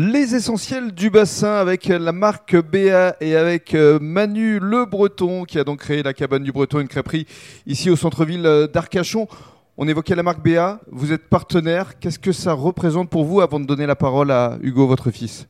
Les essentiels du bassin avec la marque BA et avec euh, Manu Le Breton qui a donc créé la cabane du Breton, une crêperie ici au centre-ville euh, d'Arcachon. On évoquait la marque BA, vous êtes partenaire. Qu'est-ce que ça représente pour vous avant de donner la parole à Hugo, votre fils?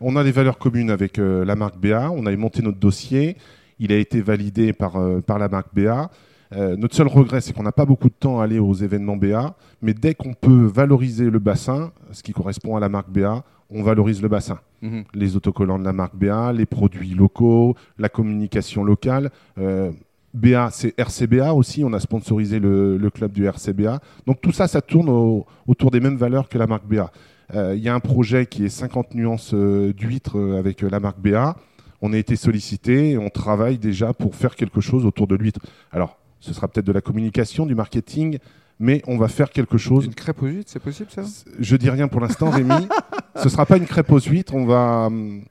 On a des valeurs communes avec euh, la marque BA. On a monté notre dossier. Il a été validé par, par la marque BA. Notre seul regret, c'est qu'on n'a pas beaucoup de temps à aller aux événements BA, mais dès qu'on peut valoriser le bassin, ce qui correspond à la marque BA, on valorise le bassin. Mhm. Les autocollants de la marque BA, les produits locaux, la communication locale. Euh, BA, c'est RCBA aussi. On a sponsorisé le, club du RCBA. Donc tout ça, ça tourne autour des mêmes valeurs que la marque BA. Euh, il y a un projet qui est 50 nuances euh, d'huîtres avec la marque BA. On a été sollicité et on travaille déjà pour faire quelque chose autour de l'huître. Alors, ce sera peut-être de la communication, du marketing, mais on va faire quelque chose. Une crêpe aux huîtres, c'est possible ça? Je dis rien pour l'instant, Rémi. Ce sera pas une crêpe aux huîtres, on va. Hum,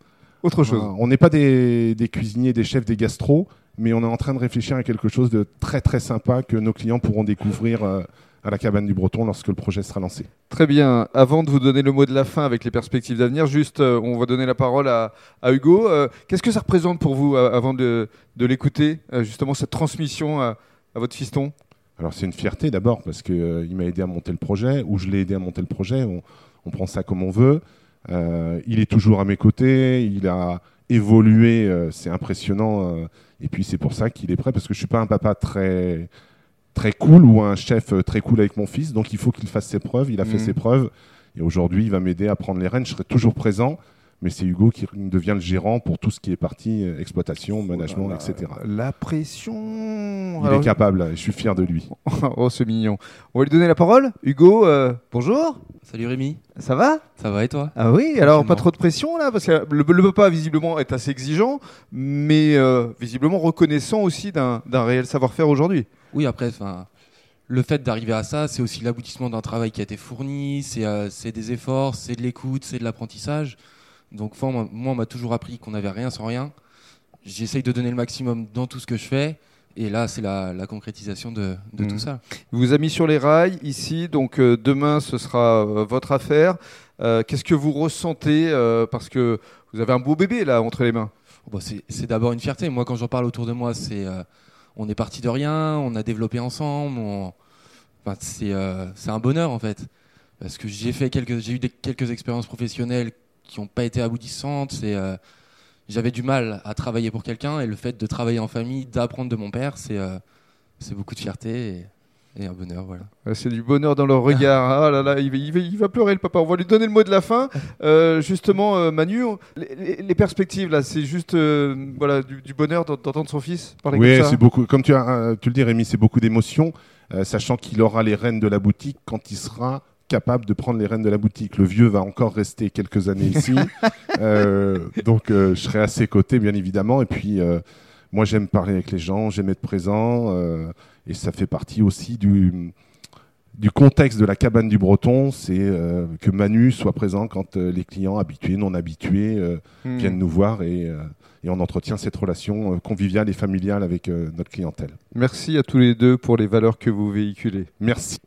Autre chose. on n'est pas des, cuisiniers, des chefs, des gastros, mais on est en train de réfléchir à quelque chose de très très sympa que nos clients pourront découvrir. Euh, à la cabane du Breton lorsque le projet sera lancé. Très bien. Avant de vous donner le mot de la fin avec les perspectives d'avenir, juste, euh, on va donner la parole à, Hugo. Euh, qu'est-ce que ça représente pour vous, avant de, l'écouter, justement, cette transmission à votre fiston? Alors c'est une fierté d'abord parce qu'il euh, m'a aidé à monter le projet, ou je l'ai aidé à monter le projet, on, prend ça comme on veut. Euh, il est toujours à mes côtés, il a évolué, euh, c'est impressionnant. et puis c'est pour ça qu'il est prêt, parce que je ne suis pas un papa très, très cool ou un chef très cool avec mon fils, donc il faut qu'il fasse ses preuves, il a fait mmh. ses preuves. Et aujourd'hui, il va m'aider à prendre les rênes, je serai toujours présent mais c'est Hugo qui devient le gérant pour tout ce qui est partie euh, exploitation, management, etc. La pression. Il est capable, je suis fier de lui. oh, c'est mignon. On va lui donner la parole. Hugo, euh, bonjour. Salut Rémi. Ça va? Ça va et toi? Ah oui, alors pas trop de pression là, parce que le, papa visiblement est assez exigeant, mais euh, visiblement reconnaissant aussi d'un réel savoir-faire aujourd'hui. Oui, après, le fait d'arriver à ça, c'est aussi l'aboutissement d'un travail qui a été fourni, c'est des efforts, c'est de l'écoute, c'est de l'apprentissage. Donc moi, on m'a toujours appris qu'on n'avait rien sans rien. J'essaye de donner le maximum dans tout ce que je fais. Et là, c'est la, concrétisation de, tout mhm. ça. Vous avez mis sur les rails ici, donc euh, demain, ce sera euh, votre affaire. Euh, qu'est-ce que vous ressentez Parce que vous avez un beau bébé là entre les mains. Oh, bah, c'est d'abord une fierté. Moi, quand j'en parle autour de moi, c'est on est parti de rien, on a développé ensemble. c'est un bonheur en fait. Parce que j'ai fait quelques, j'ai eu des, quelques expériences professionnelles qui n'ont pas été aboutissantes. C'est, euh, j'avais du mal à travailler pour quelqu'un et le fait de travailler en famille, d'apprendre de mon père, c'est, euh, c'est beaucoup de fierté et, un bonheur. Voilà. C'est du bonheur dans le regard. ah là là, il va, il, va, pleurer le papa. On va lui donner le mot de la fin. Euh, justement, Manu, les, perspectives là, c'est juste voilà du, bonheur d'entendre son fils parler oui, comme ça. c'est beaucoup. Comme tu, as, tu le dis, Rémi, c'est beaucoup d'émotions, sachant qu'il aura les rênes de la boutique quand il sera capable de prendre les rênes de la boutique. Le vieux va encore rester quelques années ici, euh, donc euh, je serai à ses côtés bien évidemment. Et puis euh, moi j'aime parler avec les gens, j'aime être présent, et ça fait partie aussi du du contexte de la cabane du Breton, c'est que Manu soit présent quand les clients habitués, non habitués hmm. viennent nous voir et, et, on entretient cette relation conviviale et familiale avec notre clientèle. Merci à tous les deux pour les valeurs que vous véhiculez. Merci.